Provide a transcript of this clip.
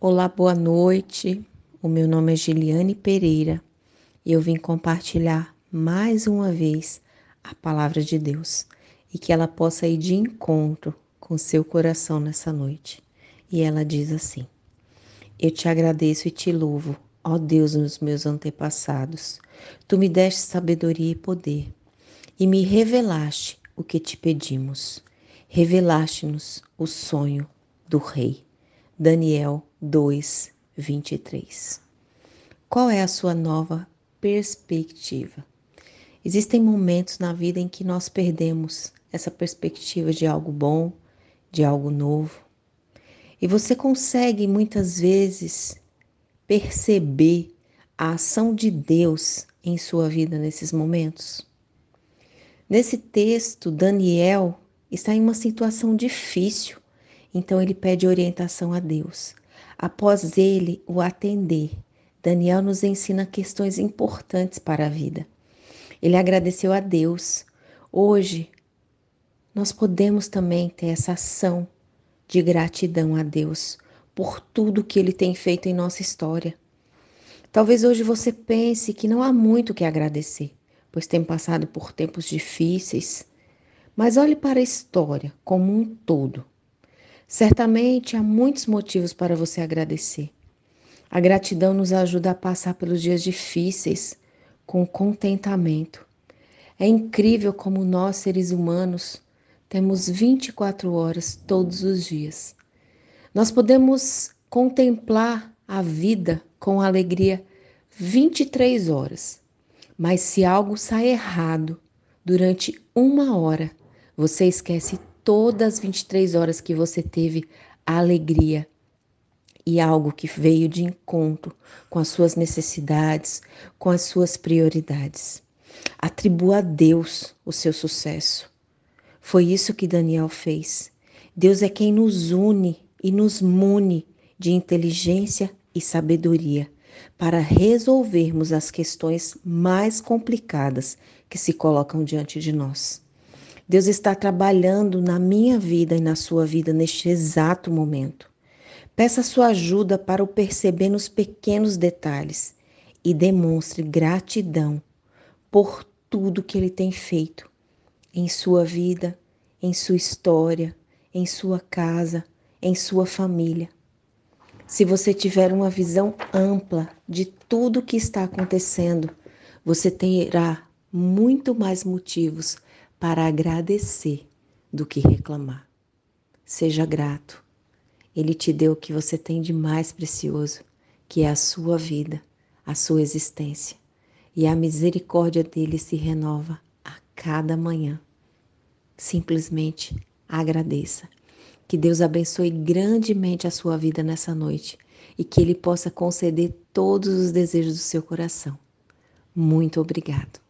Olá, boa noite. O meu nome é Giliane Pereira e eu vim compartilhar mais uma vez a palavra de Deus e que ela possa ir de encontro com seu coração nessa noite. E ela diz assim: Eu te agradeço e te louvo, ó Deus dos meus antepassados. Tu me deste sabedoria e poder e me revelaste o que te pedimos. Revelaste-nos o sonho do Rei. Daniel 2, 23. Qual é a sua nova perspectiva? Existem momentos na vida em que nós perdemos essa perspectiva de algo bom, de algo novo. E você consegue muitas vezes perceber a ação de Deus em sua vida nesses momentos? Nesse texto, Daniel está em uma situação difícil então ele pede orientação a Deus. Após ele o atender, Daniel nos ensina questões importantes para a vida. Ele agradeceu a Deus. Hoje, nós podemos também ter essa ação de gratidão a Deus por tudo que ele tem feito em nossa história. Talvez hoje você pense que não há muito que agradecer, pois tem passado por tempos difíceis. Mas olhe para a história como um todo. Certamente há muitos motivos para você agradecer. A gratidão nos ajuda a passar pelos dias difíceis com contentamento. É incrível como nós, seres humanos, temos 24 horas todos os dias. Nós podemos contemplar a vida com alegria 23 horas, mas se algo sai errado durante uma hora, você esquece todas as 23 horas que você teve a alegria e algo que veio de encontro com as suas necessidades, com as suas prioridades. Atribua a Deus o seu sucesso. Foi isso que Daniel fez. Deus é quem nos une e nos mune de inteligência e sabedoria para resolvermos as questões mais complicadas que se colocam diante de nós. Deus está trabalhando na minha vida e na sua vida neste exato momento. Peça sua ajuda para o perceber nos pequenos detalhes e demonstre gratidão por tudo que ele tem feito em sua vida, em sua história, em sua casa, em sua família. Se você tiver uma visão ampla de tudo o que está acontecendo, você terá muito mais motivos para agradecer do que reclamar. Seja grato. Ele te deu o que você tem de mais precioso, que é a sua vida, a sua existência. E a misericórdia dele se renova a cada manhã. Simplesmente agradeça. Que Deus abençoe grandemente a sua vida nessa noite e que Ele possa conceder todos os desejos do seu coração. Muito obrigado.